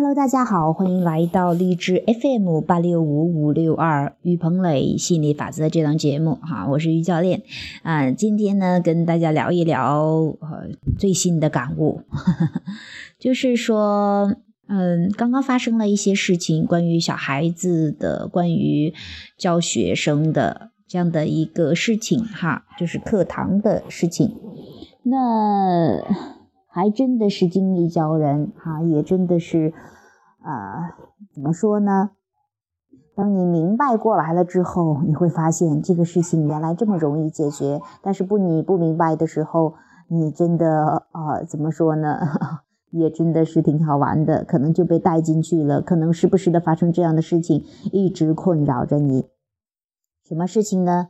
Hello，大家好，欢迎来到荔枝 FM 八六五五六二于鹏磊心理法则这档节目哈，我是于教练啊，今天呢跟大家聊一聊最新的感悟，就是说嗯刚刚发生了一些事情，关于小孩子的，关于教学生的这样的一个事情哈，就是课堂的事情，那。还真的是精力教人哈，也真的是，啊，怎么说呢？当你明白过来了之后，你会发现这个事情原来这么容易解决。但是不你不明白的时候，你真的啊，怎么说呢？也真的是挺好玩的，可能就被带进去了，可能时不时的发生这样的事情，一直困扰着你。什么事情呢？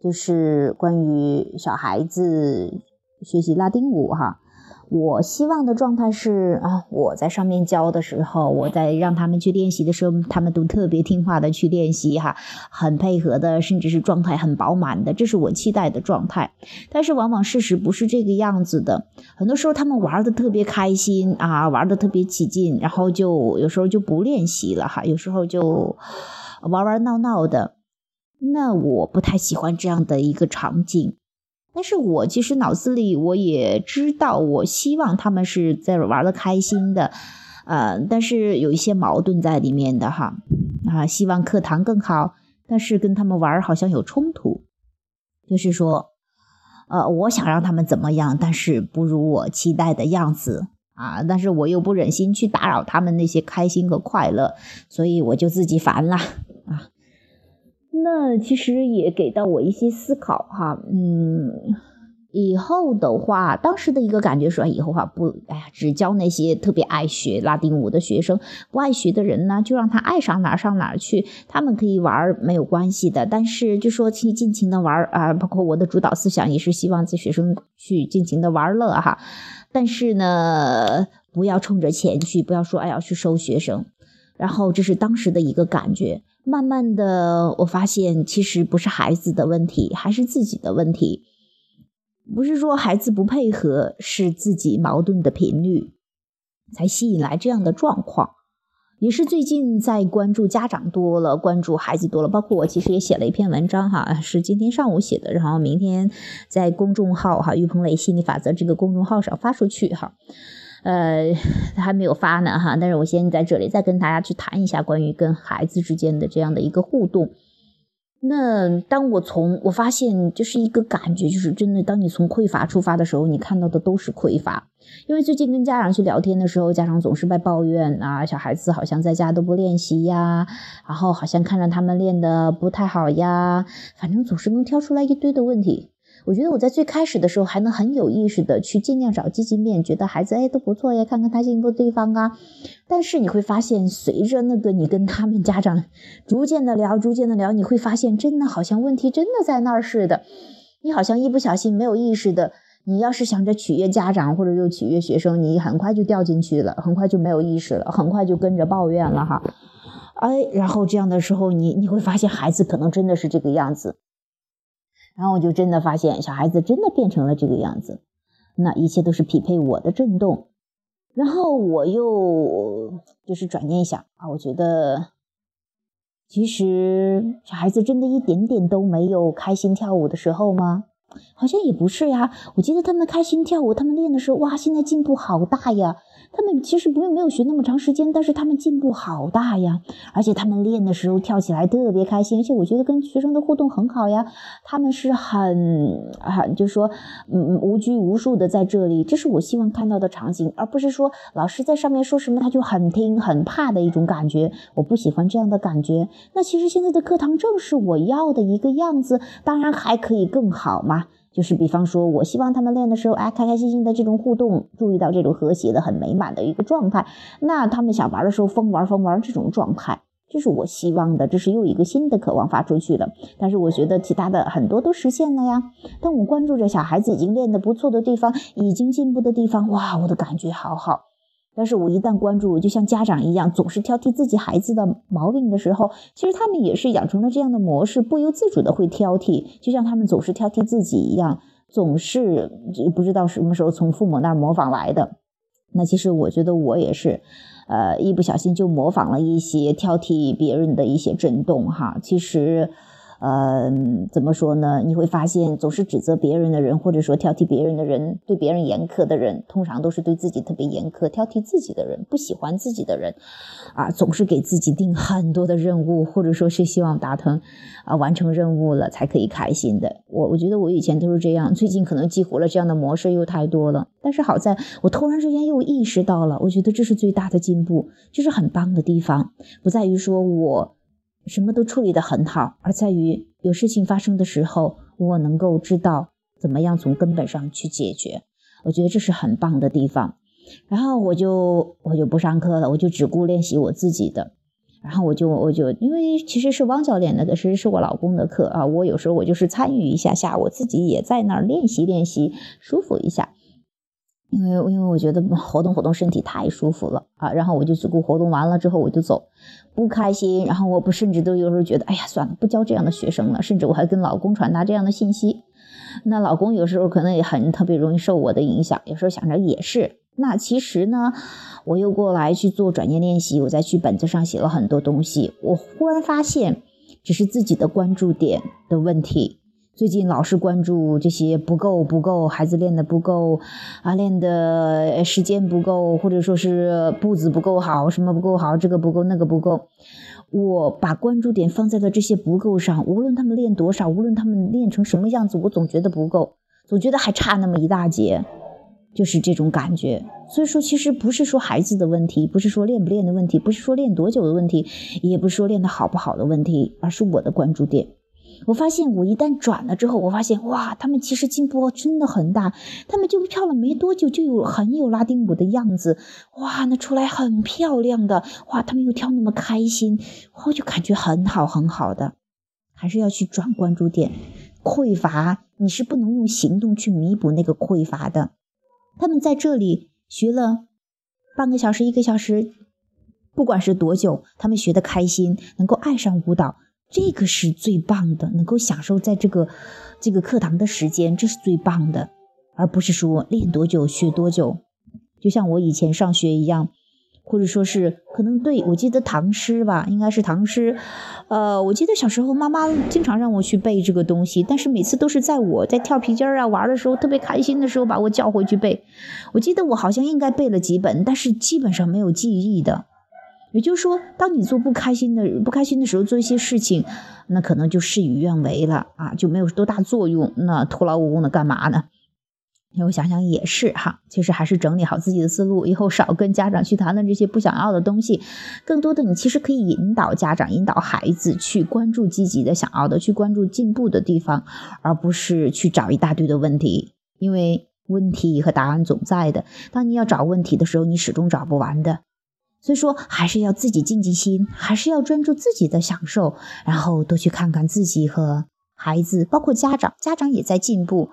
就是关于小孩子学习拉丁舞哈。我希望的状态是啊，我在上面教的时候，我在让他们去练习的时候，他们都特别听话的去练习哈，很配合的，甚至是状态很饱满的，这是我期待的状态。但是往往事实不是这个样子的，很多时候他们玩的特别开心啊，玩的特别起劲，然后就有时候就不练习了哈，有时候就玩玩闹闹的，那我不太喜欢这样的一个场景。但是我其实脑子里我也知道，我希望他们是在玩的开心的，呃，但是有一些矛盾在里面的哈，啊，希望课堂更好，但是跟他们玩好像有冲突，就是说，呃，我想让他们怎么样，但是不如我期待的样子啊，但是我又不忍心去打扰他们那些开心和快乐，所以我就自己烦了。那其实也给到我一些思考哈，嗯，以后的话，当时的一个感觉说，以后哈不，哎呀，只教那些特别爱学拉丁舞的学生，不爱学的人呢，就让他爱上哪儿上哪儿去，他们可以玩没有关系的，但是就说去尽情的玩啊，包括我的主导思想也是希望这学生去尽情的玩乐哈，但是呢，不要冲着钱去，不要说哎要去收学生，然后这是当时的一个感觉。慢慢的，我发现其实不是孩子的问题，还是自己的问题。不是说孩子不配合，是自己矛盾的频率才吸引来这样的状况。也是最近在关注家长多了，关注孩子多了，包括我其实也写了一篇文章哈，是今天上午写的，然后明天在公众号哈“玉鹏磊心理法则”这个公众号上发出去哈。呃，还没有发呢哈，但是我先在这里再跟大家去谈一下关于跟孩子之间的这样的一个互动。那当我从我发现就是一个感觉，就是真的，当你从匮乏出发的时候，你看到的都是匮乏。因为最近跟家长去聊天的时候，家长总是在抱怨啊，小孩子好像在家都不练习呀，然后好像看着他们练的不太好呀，反正总是能挑出来一堆的问题。我觉得我在最开始的时候还能很有意识的去尽量找积极面，觉得孩子哎都不错呀，看看他进步的地方啊。但是你会发现，随着那个你跟他们家长逐渐的聊，逐渐的聊，你会发现真的好像问题真的在那儿似的。你好像一不小心没有意识的，你要是想着取悦家长或者又取悦学生，你很快就掉进去了，很快就没有意识了，很快就跟着抱怨了哈。哎，然后这样的时候，你你会发现孩子可能真的是这个样子。然后我就真的发现，小孩子真的变成了这个样子，那一切都是匹配我的震动。然后我又就是转念一想啊，我觉得其实小孩子真的一点点都没有开心跳舞的时候吗？好像也不是呀。我记得他们开心跳舞，他们练的时候，哇，现在进步好大呀。他们其实不用没有学那么长时间，但是他们进步好大呀！而且他们练的时候跳起来特别开心，而且我觉得跟学生的互动很好呀。他们是很很就是说，嗯，无拘无束的在这里，这是我希望看到的场景，而不是说老师在上面说什么他就很听很怕的一种感觉。我不喜欢这样的感觉。那其实现在的课堂正是我要的一个样子，当然还可以更好嘛。就是比方说，我希望他们练的时候，哎，开开心心的这种互动，注意到这种和谐的、很美满的一个状态。那他们想玩的时候，疯玩疯玩这种状态，这是我希望的。这是又一个新的渴望发出去的。但是我觉得其他的很多都实现了呀。当我关注着小孩子已经练得不错的地方，已经进步的地方，哇，我的感觉好好。但是我一旦关注，就像家长一样，总是挑剔自己孩子的毛病的时候，其实他们也是养成了这样的模式，不由自主的会挑剔，就像他们总是挑剔自己一样，总是不知道什么时候从父母那儿模仿来的。那其实我觉得我也是，呃，一不小心就模仿了一些挑剔别人的一些震动哈。其实。呃，怎么说呢？你会发现，总是指责别人的人，或者说挑剔别人的人，对别人严苛的人，通常都是对自己特别严苛、挑剔自己的人，不喜欢自己的人，啊，总是给自己定很多的任务，或者说是希望达成，啊，完成任务了才可以开心的。我我觉得我以前都是这样，最近可能激活了这样的模式又太多了。但是好在我突然之间又意识到了，我觉得这是最大的进步，就是很棒的地方，不在于说我。什么都处理得很好，而在于有事情发生的时候，我能够知道怎么样从根本上去解决。我觉得这是很棒的地方。然后我就我就不上课了，我就只顾练习我自己的。然后我就我就因为其实是汪教练的，其实是我老公的课啊。我有时候我就是参与一下下，我自己也在那儿练习练习，舒服一下。因为因为我觉得活动活动身体太舒服了啊，然后我就只顾活动完了之后我就走，不开心，然后我不甚至都有时候觉得，哎呀，算了，不教这样的学生了，甚至我还跟老公传达这样的信息，那老公有时候可能也很特别容易受我的影响，有时候想着也是，那其实呢，我又过来去做转念练习，我在去本子上写了很多东西，我忽然发现，只是自己的关注点的问题。最近老是关注这些不够不够，孩子练的不够啊，练的时间不够，或者说是步子不够好，什么不够好，这个不够那个不够。我把关注点放在了这些不够上，无论他们练多少，无论他们练成什么样子，我总觉得不够，总觉得还差那么一大截，就是这种感觉。所以说，其实不是说孩子的问题，不是说练不练的问题，不是说练多久的问题，也不是说练的好不好的问题，而是我的关注点。我发现，我一旦转了之后，我发现哇，他们其实进步真的很大。他们就跳了没多久，就有很有拉丁舞的样子，哇，那出来很漂亮的，哇，他们又跳那么开心，我就感觉很好很好的。还是要去转关注点，匮乏你是不能用行动去弥补那个匮乏的。他们在这里学了半个小时、一个小时，不管是多久，他们学的开心，能够爱上舞蹈。这个是最棒的，能够享受在这个这个课堂的时间，这是最棒的，而不是说练多久学多久。就像我以前上学一样，或者说是可能对我记得唐诗吧，应该是唐诗。呃，我记得小时候妈妈经常让我去背这个东西，但是每次都是在我在跳皮筋儿啊玩的时候特别开心的时候把我叫回去背。我记得我好像应该背了几本，但是基本上没有记忆的。也就是说，当你做不开心的、不开心的时候，做一些事情，那可能就事与愿违了啊，就没有多大作用。那徒劳无功的干嘛呢？我想想也是哈，其实还是整理好自己的思路，以后少跟家长去谈论这些不想要的东西。更多的，你其实可以引导家长、引导孩子去关注积极的、想要的，去关注进步的地方，而不是去找一大堆的问题。因为问题和答案总在的，当你要找问题的时候，你始终找不完的。所以说，还是要自己静静心，还是要专注自己的享受，然后多去看看自己和孩子，包括家长，家长也在进步。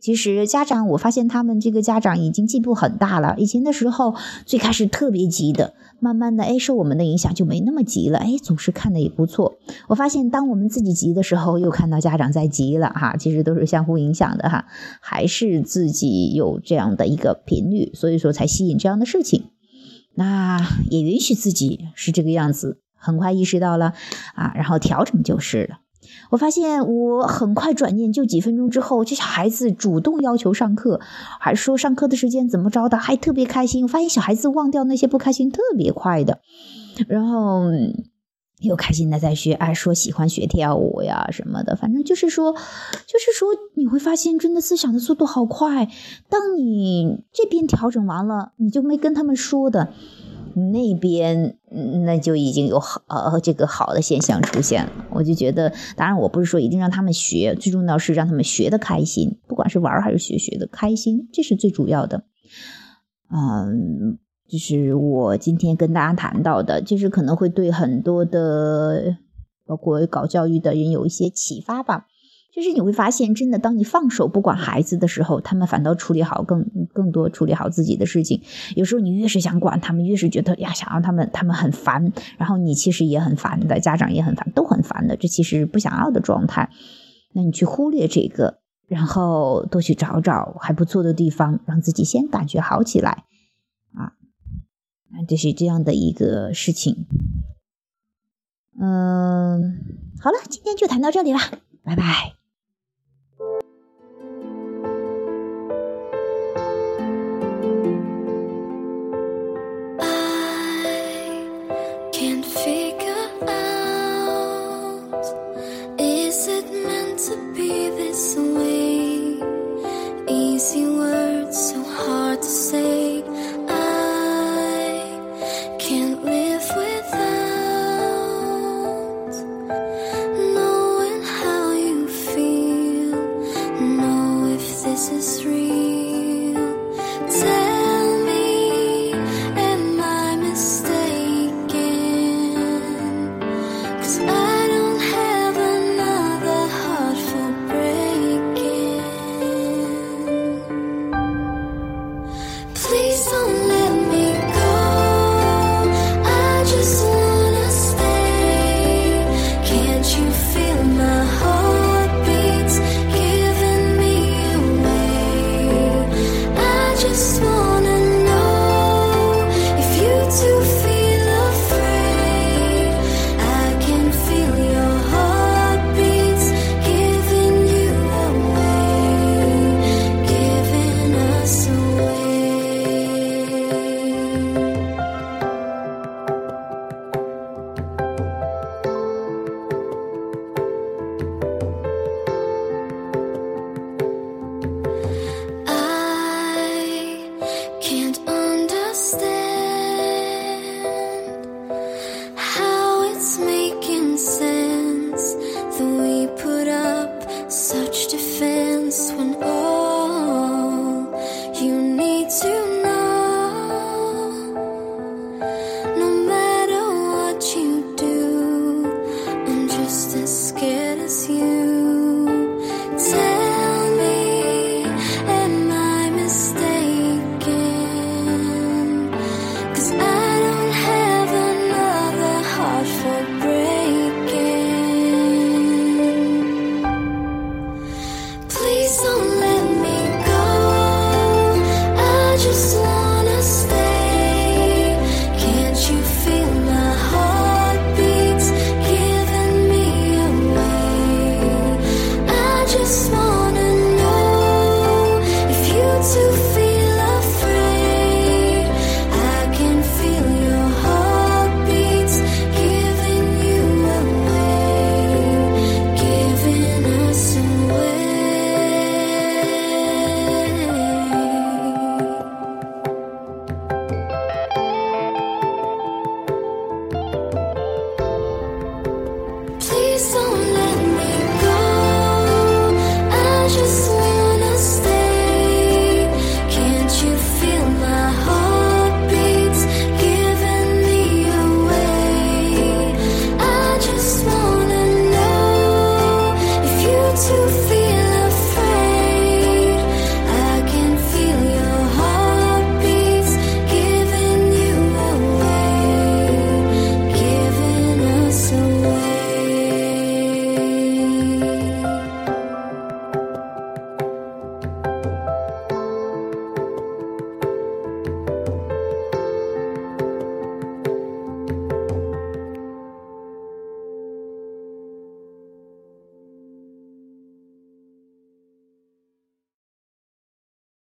其实家长，我发现他们这个家长已经进步很大了。以前的时候，最开始特别急的，慢慢的，哎，受我们的影响就没那么急了，哎，总是看的也不错。我发现，当我们自己急的时候，又看到家长在急了，哈，其实都是相互影响的，哈，还是自己有这样的一个频率，所以说才吸引这样的事情。那也允许自己是这个样子，很快意识到了啊，然后调整就是了。我发现我很快转念，就几分钟之后，这小孩子主动要求上课，还说上课的时间怎么着的，还特别开心。我发现小孩子忘掉那些不开心特别快的，然后。又开心的在学，哎，说喜欢学跳舞呀什么的，反正就是说，就是说，你会发现真的思想的速度好快。当你这边调整完了，你就没跟他们说的，那边那就已经有好呃这个好的现象出现了。我就觉得，当然我不是说一定让他们学，最重要是让他们学的开心，不管是玩还是学，学的开心，这是最主要的。嗯。就是我今天跟大家谈到的，就是可能会对很多的，包括搞教育的人有一些启发吧。就是你会发现，真的，当你放手不管孩子的时候，他们反倒处理好更更多处理好自己的事情。有时候你越是想管他们，越是觉得呀，想让他们他们很烦，然后你其实也很烦的，家长也很烦，都很烦的。这其实不想要的状态。那你去忽略这个，然后多去找找还不错的地方，让自己先感觉好起来。就是这样的一个事情。嗯好了今天就谈到这里了拜拜。